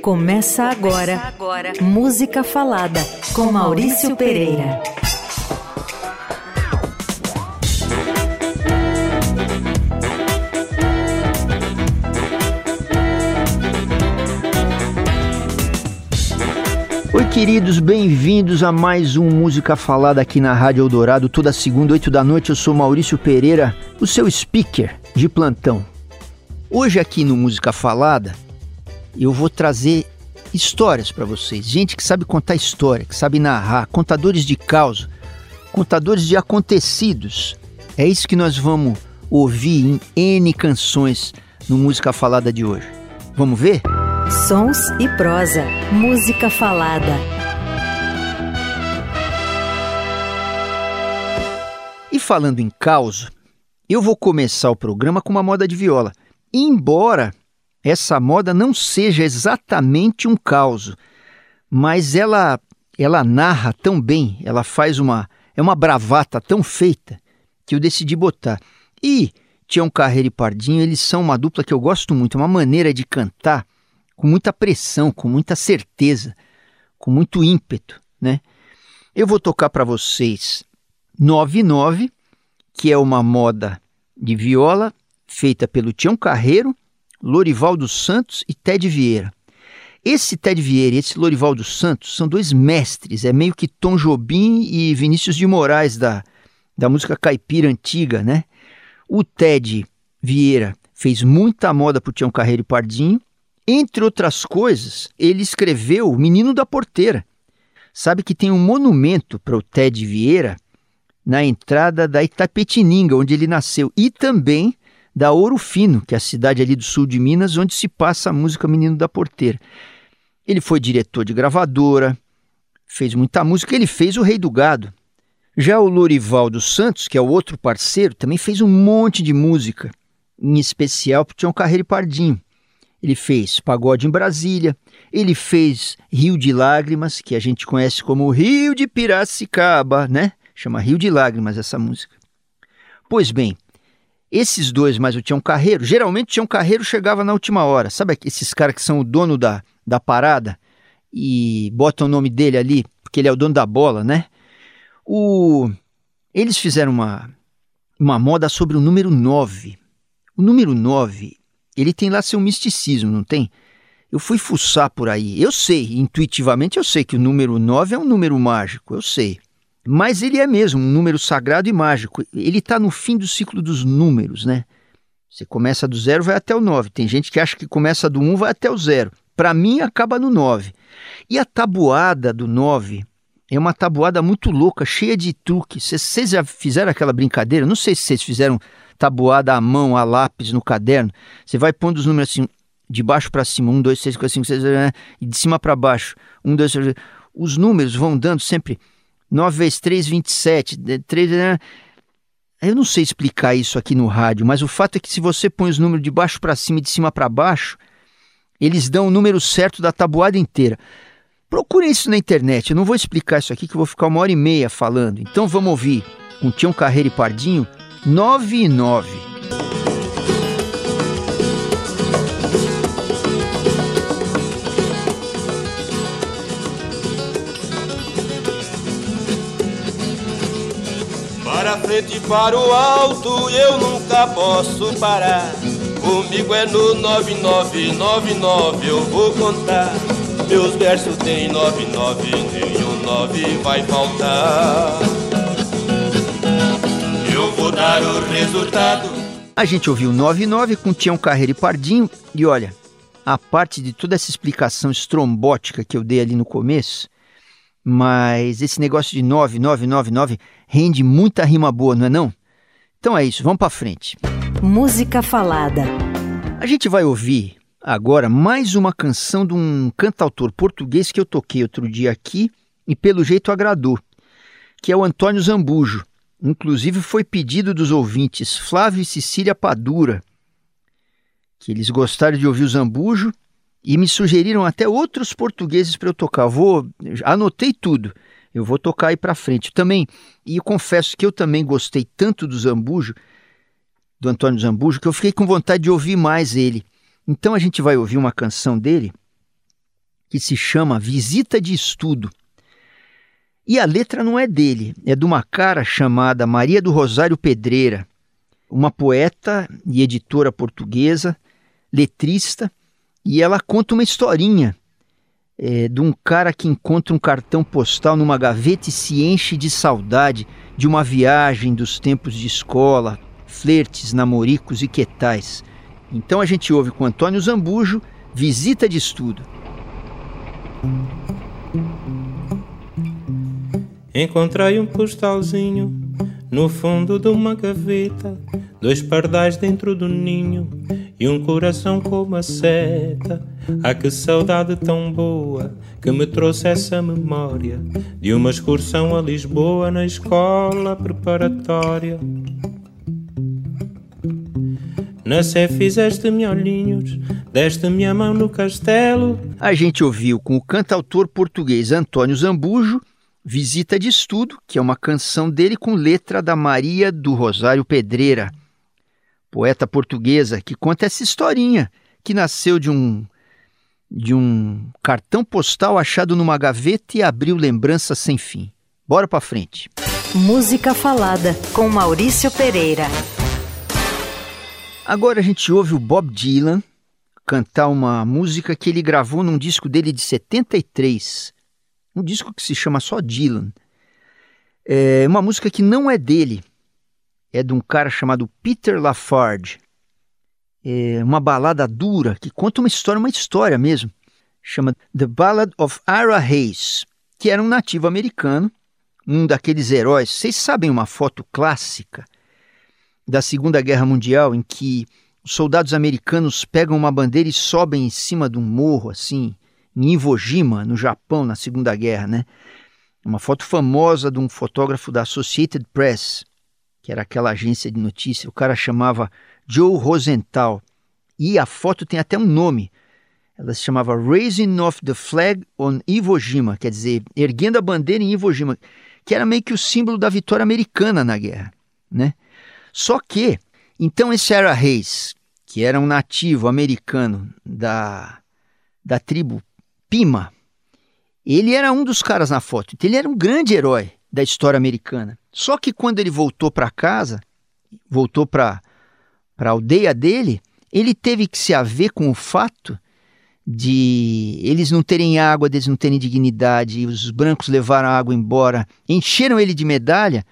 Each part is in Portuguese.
Começa agora, Começa agora. Música Falada com Maurício Pereira. Oi, queridos, bem-vindos a mais um Música Falada aqui na Rádio Eldorado, toda segunda, oito da noite. Eu sou Maurício Pereira, o seu speaker de plantão. Hoje, aqui no Música Falada, eu vou trazer histórias para vocês. Gente que sabe contar história, que sabe narrar, contadores de causa, contadores de acontecidos. É isso que nós vamos ouvir em N canções no Música Falada de hoje. Vamos ver? Sons e prosa. Música Falada. E falando em causa, eu vou começar o programa com uma moda de viola. Embora essa moda não seja exatamente um caos, mas ela ela narra tão bem, ela faz uma é uma bravata tão feita que eu decidi botar. E Tião Carreiro e Pardinho, eles são uma dupla que eu gosto muito, uma maneira de cantar com muita pressão, com muita certeza, com muito ímpeto, né? Eu vou tocar para vocês 99, que é uma moda de viola feita pelo Tião Carreiro Lorival dos Santos e Ted Vieira. Esse Ted Vieira e esse Lorival dos Santos são dois mestres, é meio que Tom Jobim e Vinícius de Moraes da, da música caipira antiga, né? O Ted Vieira fez muita moda pro Tião Carreiro e Pardinho. Entre outras coisas, ele escreveu O Menino da Porteira. Sabe que tem um monumento para o Ted Vieira na entrada da Itapetininga, onde ele nasceu, e também da Ouro Fino, que é a cidade ali do sul de Minas, onde se passa a música Menino da Porteira. Ele foi diretor de gravadora, fez muita música, ele fez O Rei do Gado. Já o Lorival dos Santos, que é o outro parceiro, também fez um monte de música, em especial porque tinha um carreira e pardinho. Ele fez Pagode em Brasília, ele fez Rio de Lágrimas, que a gente conhece como Rio de Piracicaba, né? Chama Rio de Lágrimas essa música. Pois bem, esses dois, mais o Tião Carreiro, geralmente o Tião Carreiro chegava na última hora. Sabe esses caras que são o dono da, da parada e botam o nome dele ali, porque ele é o dono da bola, né? O... Eles fizeram uma, uma moda sobre o número 9. O número 9, ele tem lá seu misticismo, não tem? Eu fui fuçar por aí. Eu sei, intuitivamente eu sei que o número 9 é um número mágico, eu sei. Mas ele é mesmo um número sagrado e mágico. Ele está no fim do ciclo dos números, né? Você começa do zero, vai até o 9. Tem gente que acha que começa do 1, um, vai até o zero. Para mim, acaba no 9. E a tabuada do 9 é uma tabuada muito louca, cheia de truques. Vocês já fizeram aquela brincadeira? Não sei se vocês fizeram tabuada à mão, a lápis, no caderno. Você vai pondo os números assim, de baixo para cima, 1, 2, 3, 4, 5, 6, e de cima para baixo, 1, 2, 3. Os números vão dando sempre 9 vezes 3, 27. 3, né? Eu não sei explicar isso aqui no rádio, mas o fato é que se você põe os números de baixo para cima e de cima para baixo, eles dão o número certo da tabuada inteira. Procurem isso na internet, eu não vou explicar isso aqui que eu vou ficar uma hora e meia falando. Então vamos ouvir com Tião Carreira e Pardinho, 9 e 9. Frente para o alto eu nunca posso parar. Comigo é no 9999 eu vou contar. Meus versos tem 99, nenhum 9 vai faltar. Eu vou dar o resultado. A gente ouviu 99 com Tião Carreira e Pardinho e olha, a parte de toda essa explicação estrombótica que eu dei ali no começo, mas esse negócio de 9999 rende muita rima boa, não é não? Então é isso, vamos para frente. Música falada. A gente vai ouvir agora mais uma canção de um cantautor português que eu toquei outro dia aqui e pelo jeito agradou, que é o Antônio Zambujo. Inclusive foi pedido dos ouvintes Flávio e Cecília Padura, que eles gostaram de ouvir o Zambujo e me sugeriram até outros portugueses para eu tocar. Vou anotei tudo. Eu vou tocar aí para frente também. E confesso que eu também gostei tanto do Zambujo, do Antônio Zambujo, que eu fiquei com vontade de ouvir mais ele. Então a gente vai ouvir uma canção dele que se chama Visita de Estudo. E a letra não é dele, é de uma cara chamada Maria do Rosário Pedreira, uma poeta e editora portuguesa, letrista, e ela conta uma historinha é, de um cara que encontra um cartão postal numa gaveta e se enche de saudade de uma viagem dos tempos de escola, flertes, namoricos e quetais. Então a gente ouve com Antônio Zambujo, Visita de Estudo. Encontrei um postalzinho no fundo de uma gaveta, dois pardais dentro do ninho e um coração com uma seta. Ah, que saudade tão boa que me trouxe essa memória de uma excursão a Lisboa na escola preparatória. Na Sé fizeste-me olhinhos, deste-me a mão no castelo. A gente ouviu com o cantautor português Antônio Zambujo Visita de Estudo, que é uma canção dele com letra da Maria do Rosário Pedreira, poeta portuguesa que conta essa historinha que nasceu de um de um cartão postal achado numa gaveta e abriu lembranças sem fim. Bora para frente. Música falada com Maurício Pereira. Agora a gente ouve o Bob Dylan cantar uma música que ele gravou num disco dele de 73, um disco que se chama só Dylan. É uma música que não é dele, é de um cara chamado Peter Lafarge. É uma balada dura que conta uma história, uma história mesmo. Chama The Ballad of Ira Hayes, que era um nativo americano, um daqueles heróis. Vocês sabem uma foto clássica da Segunda Guerra Mundial em que os soldados americanos pegam uma bandeira e sobem em cima de um morro assim, em Iwo Jima, no Japão, na Segunda Guerra, né? Uma foto famosa de um fotógrafo da Associated Press, que era aquela agência de notícia. O cara chamava Joe Rosenthal. E a foto tem até um nome. Ela se chamava Raising of the Flag on Iwo Jima, quer dizer, erguendo a bandeira em Iwo Jima, que era meio que o símbolo da vitória americana na guerra, né? Só que, então esse era Reis, que era um nativo americano da, da tribo Pima, ele era um dos caras na foto. Então ele era um grande herói da história americana. Só que quando ele voltou para casa, voltou para a aldeia dele, ele teve que se haver com o fato de eles não terem água, deles não terem dignidade, os brancos levaram a água embora, encheram ele de medalha,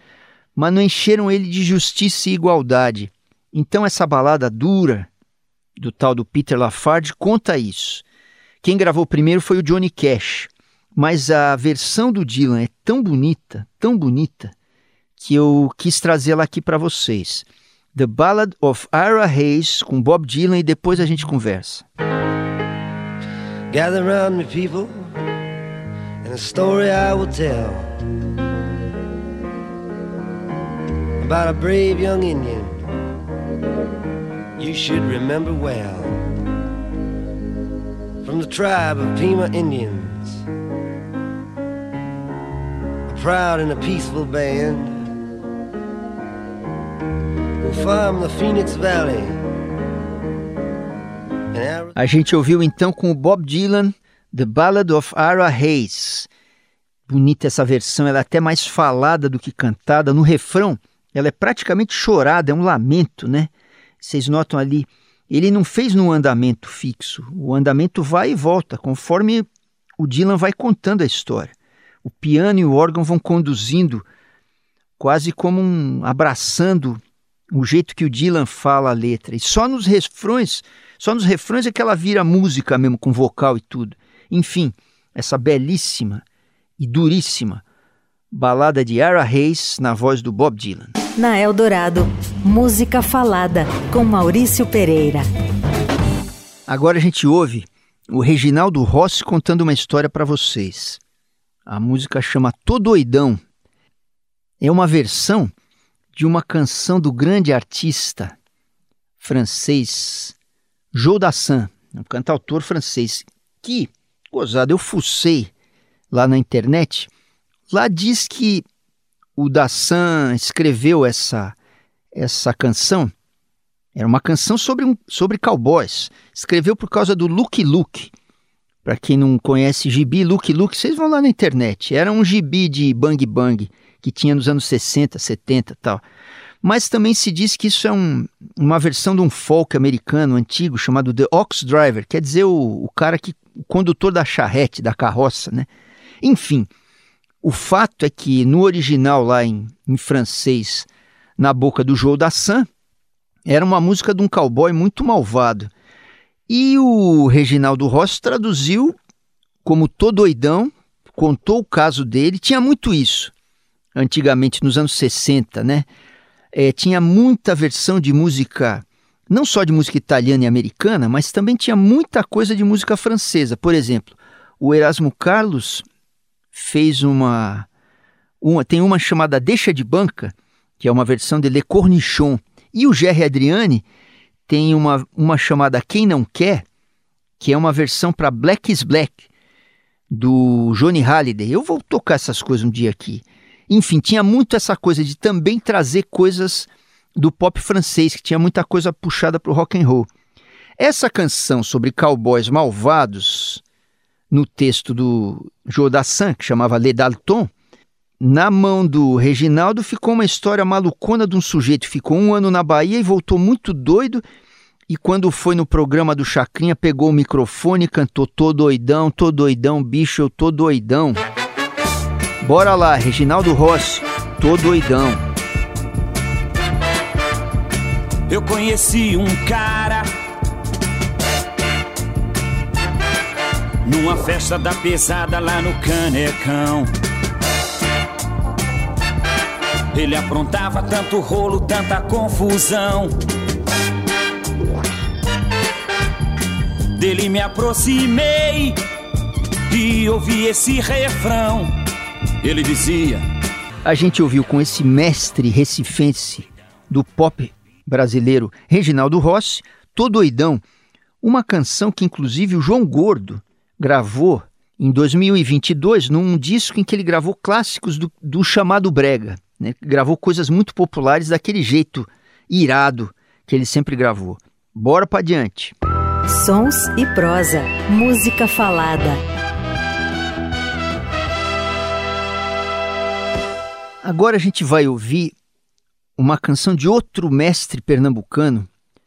mas não encheram ele de justiça e igualdade. Então essa balada dura do tal do Peter Lafarge conta isso. Quem gravou primeiro foi o Johnny Cash, mas a versão do Dylan é tão bonita, tão bonita, que eu quis trazê-la aqui para vocês. The Ballad of Ira Hayes com Bob Dylan e depois a gente conversa. Gather round me people and a story I will tell about a brave young Indian you should remember well from the tribe of Pima Indians, a proud and a peaceful band A gente ouviu então com o Bob Dylan The Ballad of Ira Hayes. Bonita essa versão, ela é até mais falada do que cantada. No refrão, ela é praticamente chorada, é um lamento, né? Vocês notam ali ele não fez num andamento fixo. O andamento vai e volta, conforme o Dylan vai contando a história. O piano e o órgão vão conduzindo, quase como um abraçando o jeito que o Dylan fala a letra. E só nos refrões, só nos refrões é que ela vira música mesmo, com vocal e tudo. Enfim, essa belíssima e duríssima balada de Ara Hayes na voz do Bob Dylan. Na Eldorado, música falada com Maurício Pereira. Agora a gente ouve o Reginaldo Rossi contando uma história para vocês. A música chama Tô Doidão. É uma versão de uma canção do grande artista francês Joe Dassin, um cantautor francês que, gozado, eu fucei lá na internet. Lá diz que o Dassan escreveu essa, essa canção. Era uma canção sobre, sobre cowboys. Escreveu por causa do Luke Luke, Para quem não conhece gibi, Luke Luke, vocês vão lá na internet. Era um gibi de Bang Bang que tinha nos anos 60, 70 tal. Mas também se diz que isso é um, uma versão de um folk americano antigo chamado The Ox Driver, quer dizer o, o cara que o condutor da charrete, da carroça, né? Enfim, o fato é que no original lá em, em francês, na boca do João Dassin, era uma música de um cowboy muito malvado. E o Reginaldo Rossi traduziu como todo doidão, contou o caso dele, tinha muito isso. Antigamente, nos anos 60, né? É, tinha muita versão de música, não só de música italiana e americana, mas também tinha muita coisa de música francesa. Por exemplo, o Erasmo Carlos fez uma, uma tem uma chamada Deixa de Banca, que é uma versão de Le Cornichon, e o Jerry Adriani tem uma, uma chamada Quem Não Quer, que é uma versão para Black is Black, do Johnny Halliday. Eu vou tocar essas coisas um dia aqui. Enfim, tinha muito essa coisa de também trazer coisas do pop francês, que tinha muita coisa puxada para o rock and roll. Essa canção sobre cowboys malvados, no texto do Jodassin, que chamava Le Dalton, na mão do Reginaldo ficou uma história malucona de um sujeito ficou um ano na Bahia e voltou muito doido. E quando foi no programa do Chacrinha, pegou o microfone e cantou: Tô doidão, tô doidão, bicho, eu tô doidão. Bora lá, Reginaldo Rossi, tô doidão. Eu conheci um cara numa festa da pesada lá no Canecão. Ele aprontava tanto rolo, tanta confusão. Dele me aproximei e ouvi esse refrão. Ele dizia: A gente ouviu com esse mestre recifense do pop brasileiro, Reginaldo Rossi, Tô Doidão, uma canção que inclusive o João Gordo gravou em 2022 num disco em que ele gravou clássicos do, do chamado Brega né? Gravou coisas muito populares daquele jeito irado que ele sempre gravou. Bora para diante. Sons e prosa, música falada. Agora a gente vai ouvir uma canção de outro mestre pernambucano.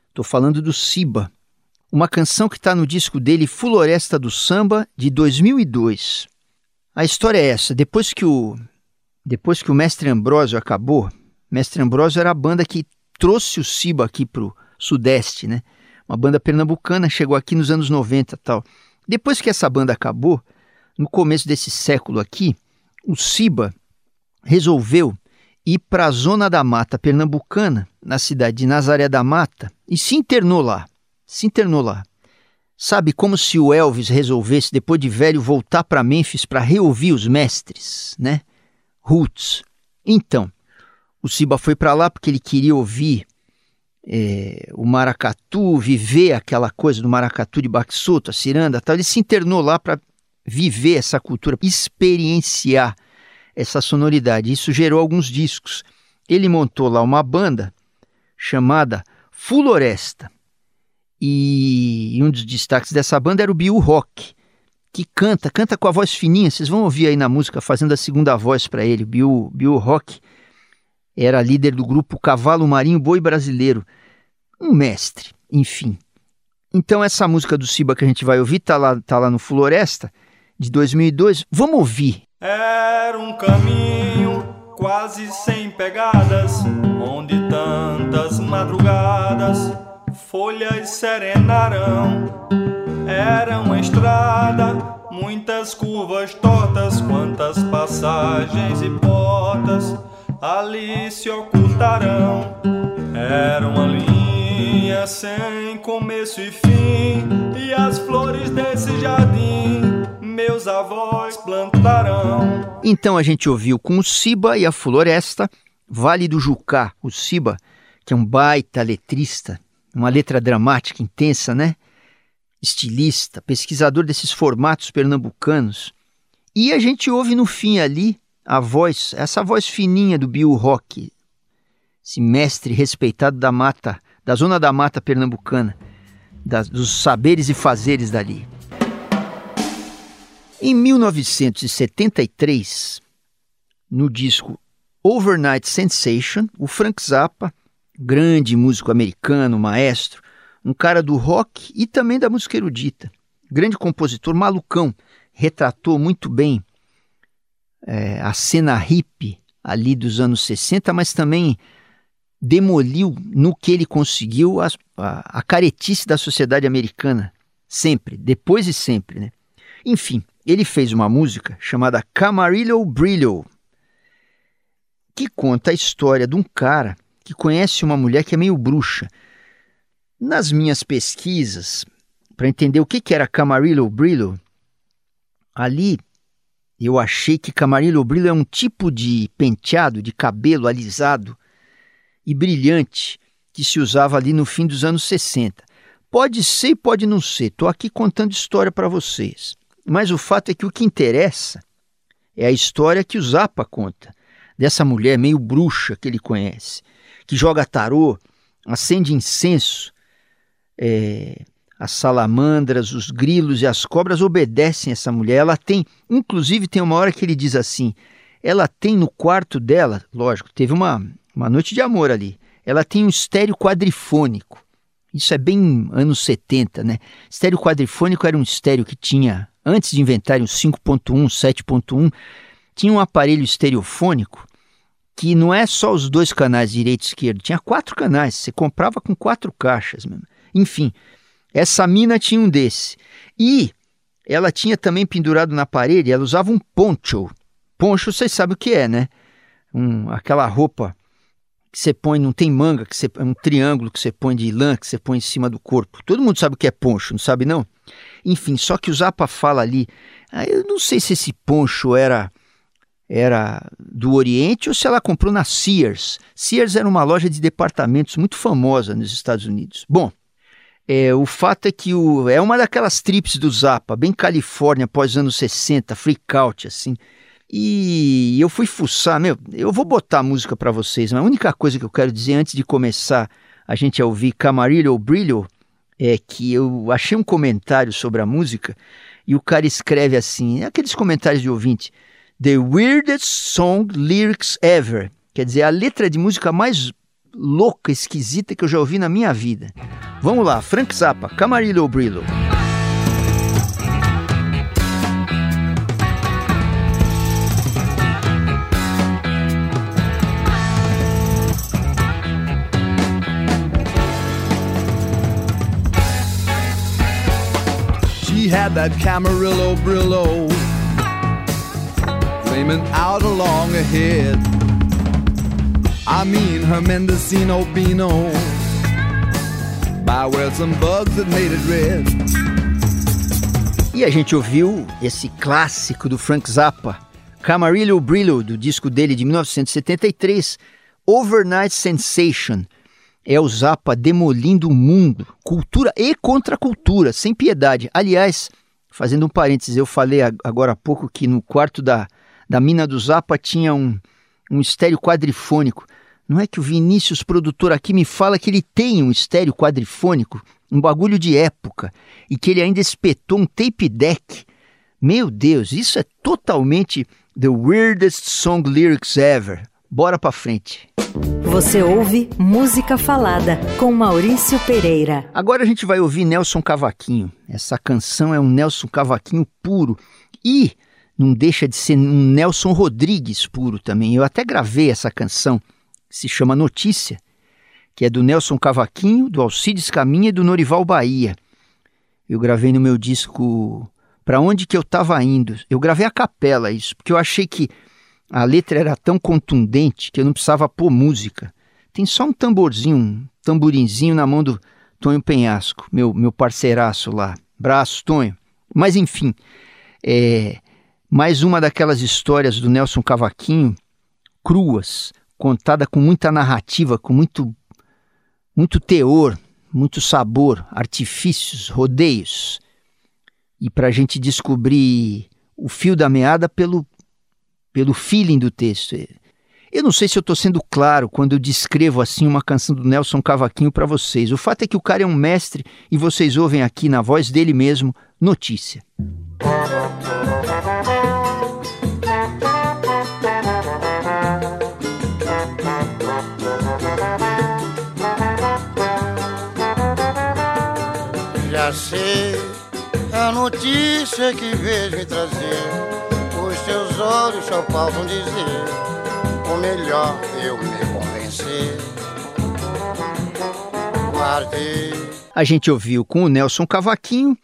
Estou falando do Siba. Uma canção que está no disco dele Floresta do Samba, de 2002. A história é essa: depois que o depois que o Mestre Ambrósio acabou, Mestre Ambrósio era a banda que trouxe o Ciba aqui para o Sudeste, né? Uma banda pernambucana, chegou aqui nos anos 90 tal. Depois que essa banda acabou, no começo desse século aqui, o Ciba resolveu ir para a Zona da Mata Pernambucana, na cidade de Nazaré da Mata, e se internou lá. Se internou lá. Sabe, como se o Elvis resolvesse, depois de velho, voltar para Memphis para reouvir os mestres, né? Roots. Então, o Siba foi para lá porque ele queria ouvir é, o maracatu, viver aquela coisa do maracatu de Baxoto, a ciranda, tal. Ele se internou lá para viver essa cultura, experienciar essa sonoridade. Isso gerou alguns discos. Ele montou lá uma banda chamada Fuloresta. E um dos destaques dessa banda era o Bill Rock que canta, canta com a voz fininha. Vocês vão ouvir aí na música fazendo a segunda voz para ele. Bill, Bill Rock era líder do grupo Cavalo Marinho Boi Brasileiro. Um mestre, enfim. Então essa música do Siba que a gente vai ouvir tá lá, tá lá no Floresta, de 2002. Vamos ouvir. Era um caminho quase sem pegadas, onde tantas madrugadas folhas serenarão era uma estrada, muitas curvas tortas, quantas passagens e portas ali se ocultarão. Era uma linha sem começo e fim, e as flores desse jardim meus avós plantarão. Então a gente ouviu com o Siba e a Floresta, Vale do Jucá, o Siba, que é um baita letrista, uma letra dramática intensa, né? estilista, pesquisador desses formatos pernambucanos. E a gente ouve no fim ali a voz, essa voz fininha do Bill Rock, esse mestre respeitado da mata, da zona da mata pernambucana, das, dos saberes e fazeres dali. Em 1973, no disco Overnight Sensation, o Frank Zappa, grande músico americano, maestro, um cara do rock e também da música erudita, grande compositor, malucão, retratou muito bem é, a cena hippie ali dos anos 60, mas também demoliu no que ele conseguiu a, a, a caretice da sociedade americana, sempre, depois e sempre. Né? Enfim, ele fez uma música chamada Camarillo Brillo, que conta a história de um cara que conhece uma mulher que é meio bruxa. Nas minhas pesquisas, para entender o que, que era Camarillo Brillo, ali eu achei que Camarillo Brillo é um tipo de penteado de cabelo alisado e brilhante que se usava ali no fim dos anos 60. Pode ser e pode não ser, estou aqui contando história para vocês. Mas o fato é que o que interessa é a história que o Zappa conta dessa mulher meio bruxa que ele conhece, que joga tarô, acende incenso. É, as salamandras, os grilos e as cobras obedecem essa mulher. Ela tem, inclusive, tem uma hora que ele diz assim: ela tem no quarto dela, lógico, teve uma, uma noite de amor ali. Ela tem um estéreo quadrifônico. Isso é bem anos 70, né? Estéreo quadrifônico era um estéreo que tinha, antes de inventarem o 5.1, 7.1, tinha um aparelho estereofônico que não é só os dois canais direito e esquerdo, tinha quatro canais, você comprava com quatro caixas mesmo. Enfim, essa mina tinha um desse. E ela tinha também pendurado na parede, ela usava um poncho. Poncho, vocês sabem o que é, né? Um, aquela roupa que você põe, não tem manga, que você, é um triângulo que você põe de lã, que você põe em cima do corpo. Todo mundo sabe o que é poncho, não sabe não? Enfim, só que o Zapa fala ali, ah, eu não sei se esse poncho era era do Oriente ou se ela comprou na Sears. Sears era uma loja de departamentos muito famosa nos Estados Unidos. Bom, é, o fato é que o, é uma daquelas trips do Zappa, bem Califórnia, pós anos 60, freak out, assim. E eu fui fuçar, meu, eu vou botar a música para vocês, mas a única coisa que eu quero dizer antes de começar a gente a ouvir Camarillo Brilho é que eu achei um comentário sobre a música e o cara escreve assim, aqueles comentários de ouvinte, The weirdest song lyrics ever. Quer dizer, a letra de música mais louca, esquisita que eu já ouvi na minha vida. Vamos lá, Frank Zappa, Camarillo Brillo. She had that Camarillo Brillo flaming out along ahead. I mean her Mendocino Beano by where some bugs that made it red. E a gente ouviu esse clássico do Frank Zappa, Camarillo Brillo, do disco dele de 1973, Overnight Sensation. É o Zappa demolindo o mundo, cultura e contracultura, sem piedade. Aliás, fazendo um parênteses, eu falei agora há pouco que no quarto da, da mina do Zappa tinha um, um estéreo quadrifônico. Não é que o Vinícius, produtor aqui, me fala que ele tem um estéreo quadrifônico, um bagulho de época, e que ele ainda espetou um tape deck. Meu Deus, isso é totalmente the weirdest song lyrics ever. Bora pra frente. Você ouve Música Falada com Maurício Pereira. Agora a gente vai ouvir Nelson Cavaquinho. Essa canção é um Nelson Cavaquinho puro e não deixa de ser um Nelson Rodrigues puro também. Eu até gravei essa canção se chama Notícia, que é do Nelson Cavaquinho, do Alcides Caminha e do Norival Bahia. Eu gravei no meu disco Para Onde Que Eu Tava Indo. Eu gravei a capela isso, porque eu achei que a letra era tão contundente que eu não precisava pôr música. Tem só um tamborzinho, um tamborinzinho na mão do Tonho Penhasco, meu, meu parceiraço lá. Braço, Tonho. Mas enfim, é mais uma daquelas histórias do Nelson Cavaquinho, cruas, contada com muita narrativa, com muito, muito teor, muito sabor, artifícios, rodeios. E para a gente descobrir o fio da meada pelo, pelo feeling do texto. Eu não sei se eu estou sendo claro quando eu descrevo assim uma canção do Nelson Cavaquinho para vocês. O fato é que o cara é um mestre e vocês ouvem aqui na voz dele mesmo notícia. Já sei a notícia que vejo me trazer. Teus olhos só faltam dizer o melhor eu me convencer. Guardei. A gente ouviu com o Nelson Cavaquinho,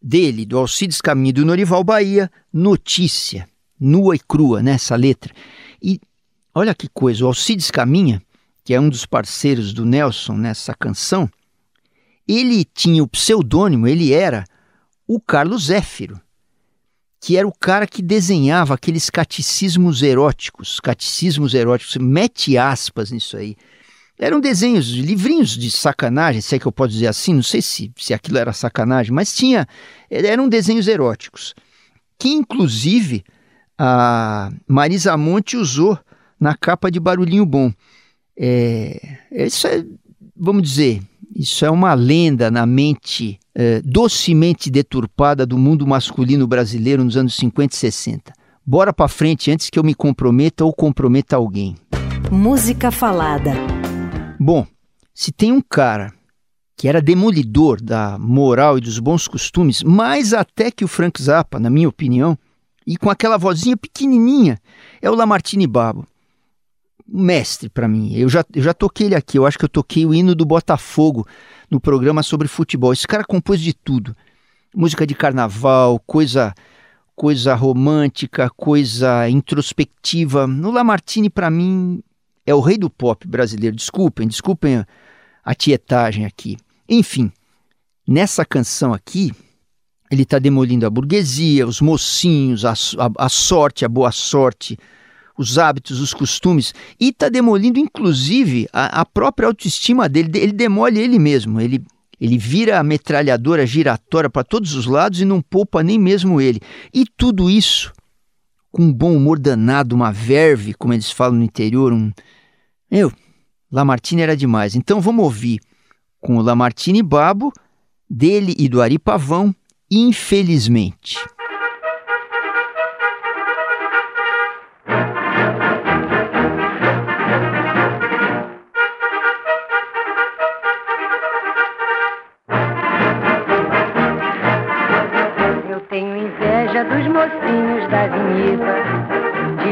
dele, do Alcides Caminho do Norival Bahia, Notícia, nua e crua nessa letra. E olha que coisa, o Alcides Caminha, que é um dos parceiros do Nelson nessa canção, ele tinha o pseudônimo, ele era o Carlos Zéfiro, que era o cara que desenhava aqueles catecismos eróticos, catecismos eróticos, mete aspas nisso aí. Eram desenhos, livrinhos de sacanagem, se é que eu posso dizer assim, não sei se, se aquilo era sacanagem, mas tinha, eram desenhos eróticos, que inclusive a Marisa Monte usou na capa de Barulhinho Bom. É, isso é, vamos dizer, isso é uma lenda na mente é, docemente deturpada do mundo masculino brasileiro nos anos 50 e 60. Bora para frente antes que eu me comprometa ou comprometa alguém. Música falada. Bom, se tem um cara que era demolidor da moral e dos bons costumes, mais até que o Frank Zappa, na minha opinião, e com aquela vozinha pequenininha, é o Lamartine Babo mestre para mim. Eu já, eu já toquei ele aqui, eu acho que eu toquei o hino do Botafogo no programa sobre futebol. Esse cara compôs de tudo. Música de carnaval, coisa coisa romântica, coisa introspectiva. No Lamartine, para mim, é o rei do pop brasileiro. Desculpem, desculpem a, tietagem aqui. Enfim, nessa canção aqui, ele está demolindo a burguesia, os mocinhos, a, a, a sorte, a boa sorte, os hábitos, os costumes, e está demolindo, inclusive, a, a, própria autoestima dele. Ele demole ele mesmo. Ele, ele vira a metralhadora giratória para todos os lados e não poupa nem mesmo ele. E tudo isso com um bom humor danado, uma verve, como eles falam no interior. Um... Meu, Lamartine era demais. Então vamos ouvir com o Lamartine Babo, dele e do Ari Pavão, infelizmente.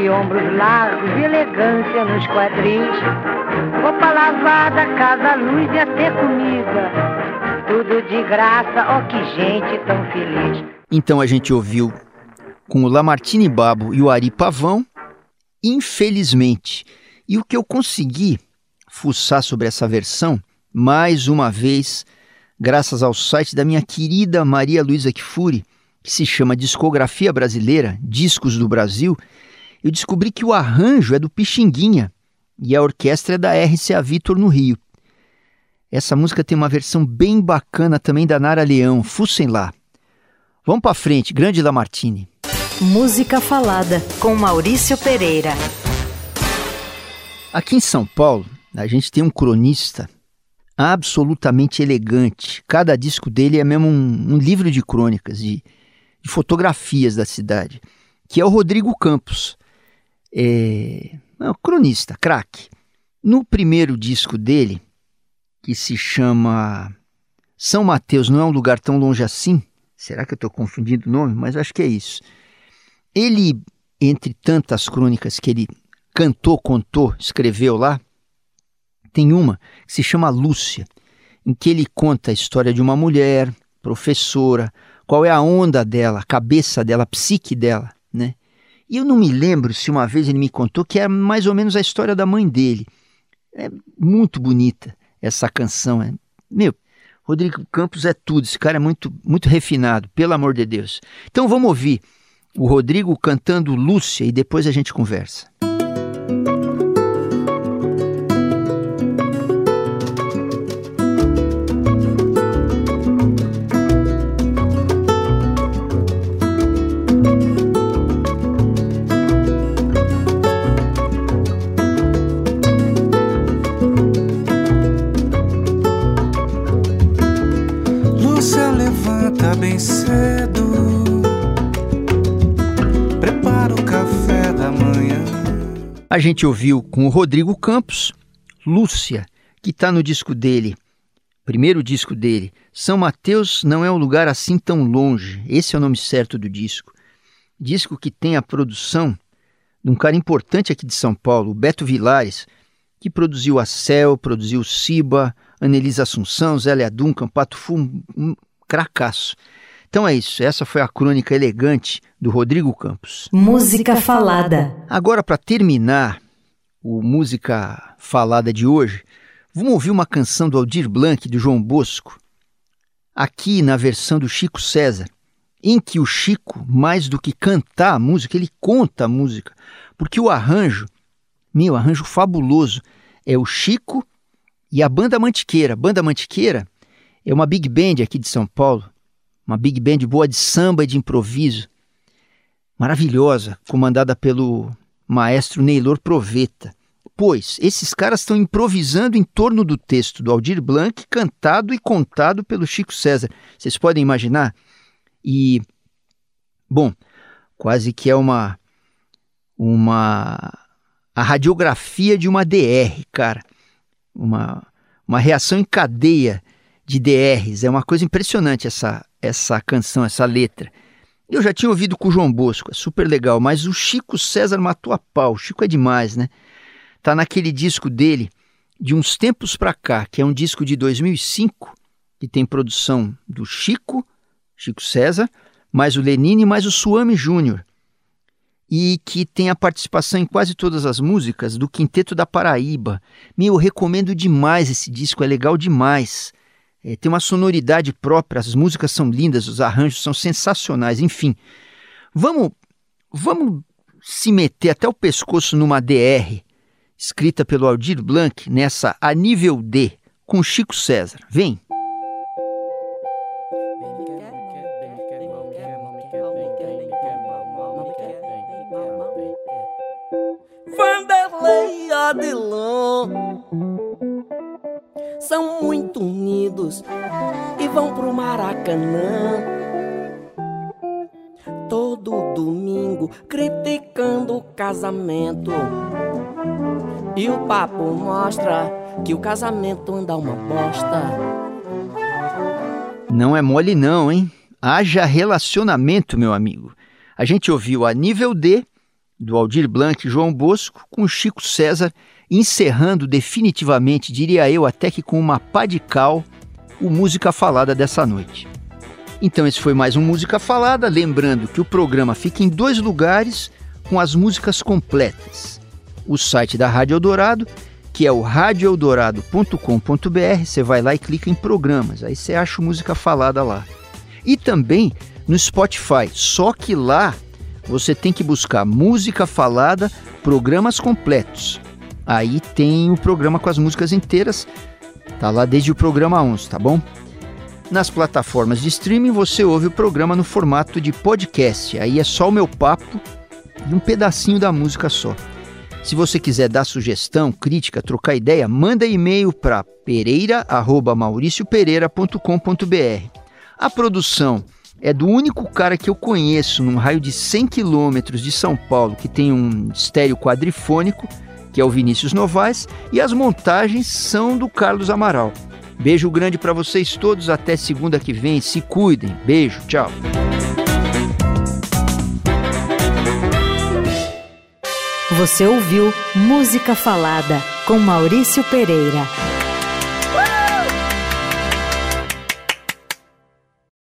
Ombros largos e elegância nos quadris, roupa lavada, casa, luz e até comida, tudo de graça, oh, que gente tão feliz. Então a gente ouviu com o Lamartine Babo e o Ari Pavão, infelizmente. E o que eu consegui fuçar sobre essa versão, mais uma vez, graças ao site da minha querida Maria Luísa Kfouri, que se chama Discografia Brasileira, Discos do Brasil, eu descobri que o arranjo é do Pixinguinha e a orquestra é da RCA Vitor no Rio. Essa música tem uma versão bem bacana também da Nara Leão, fussem lá. Vamos para frente, grande Lamartine. Música Falada, com Maurício Pereira. Aqui em São Paulo, a gente tem um cronista absolutamente elegante. Cada disco dele é mesmo um, um livro de crônicas, de de fotografias da cidade, que é o Rodrigo Campos. É, é um cronista, craque. No primeiro disco dele, que se chama São Mateus não é um lugar tão longe assim, será que eu estou confundindo o nome? Mas acho que é isso. Ele, entre tantas crônicas que ele cantou, contou, escreveu lá, tem uma que se chama Lúcia, em que ele conta a história de uma mulher, professora, qual é a onda dela, a cabeça dela, a psique dela, né? E eu não me lembro se uma vez ele me contou que é mais ou menos a história da mãe dele. É muito bonita essa canção. É, meu, Rodrigo Campos é tudo. Esse cara é muito, muito refinado, pelo amor de Deus. Então vamos ouvir o Rodrigo cantando Lúcia e depois a gente conversa. A gente ouviu com o Rodrigo Campos, Lúcia, que está no disco dele, primeiro disco dele, São Mateus não é um lugar assim tão longe. Esse é o nome certo do disco. Disco que tem a produção de um cara importante aqui de São Paulo, o Beto Vilares, que produziu a Cel, produziu Siba, Anelisa Assunção, Zélia Duncan, Pato Fu, um cracaço. Então é isso, essa foi a crônica elegante do Rodrigo Campos. Música falada. Agora, para terminar o Música Falada de hoje, vamos ouvir uma canção do Aldir Blanc, do João Bosco, aqui na versão do Chico César, em que o Chico, mais do que cantar a música, ele conta a música, porque o arranjo, meu arranjo fabuloso, é o Chico e a Banda Mantiqueira. Banda Mantiqueira é uma big band aqui de São Paulo, uma big band boa de samba e de improviso, maravilhosa, comandada pelo maestro Neylor Proveta. Pois esses caras estão improvisando em torno do texto do Aldir Blanc, cantado e contado pelo Chico César. Vocês podem imaginar? E, bom, quase que é uma. uma. a radiografia de uma DR, cara. Uma, uma reação em cadeia de DRs. É uma coisa impressionante essa, essa canção, essa letra. Eu já tinha ouvido com o João Bosco, é super legal, mas o Chico César matou a pau. O Chico é demais, né? Tá naquele disco dele, de uns tempos pra cá, que é um disco de 2005, que tem produção do Chico, Chico César, mais o Lenine, mais o Suame Júnior. E que tem a participação em quase todas as músicas do Quinteto da Paraíba. Meu, eu recomendo demais esse disco, é legal demais. É, tem uma sonoridade própria, as músicas são lindas, os arranjos são sensacionais, enfim. Vamos, vamos se meter até o pescoço numa DR, escrita pelo Aldir Blanc, nessa A Nível D, com Chico César. Vem! Vanderlei Adilon são muito unidos e vão pro Maracanã. Todo domingo criticando o casamento. E o papo mostra que o casamento anda uma bosta. Não é mole não, hein? Haja relacionamento, meu amigo. A gente ouviu a nível D do Aldir Blanc e João Bosco com Chico César encerrando definitivamente, diria eu, até que com uma pá de cal, o Música Falada dessa noite. Então esse foi mais um Música Falada, lembrando que o programa fica em dois lugares com as músicas completas. O site da Rádio Eldorado, que é o radioeldorado.com.br, você vai lá e clica em programas, aí você acha Música Falada lá. E também no Spotify, só que lá você tem que buscar Música Falada, programas completos. Aí tem o programa com as músicas inteiras, tá lá desde o programa 11, tá bom? Nas plataformas de streaming você ouve o programa no formato de podcast. Aí é só o meu papo e um pedacinho da música só. Se você quiser dar sugestão, crítica, trocar ideia, manda e-mail para pereira@mauriciopereira.com.br. A produção é do único cara que eu conheço num raio de 100 quilômetros de São Paulo que tem um estéreo quadrifônico que é o Vinícius Novaes, e as montagens são do Carlos Amaral. Beijo grande para vocês todos, até segunda que vem, se cuidem. Beijo, tchau. Você ouviu Música Falada com Maurício Pereira.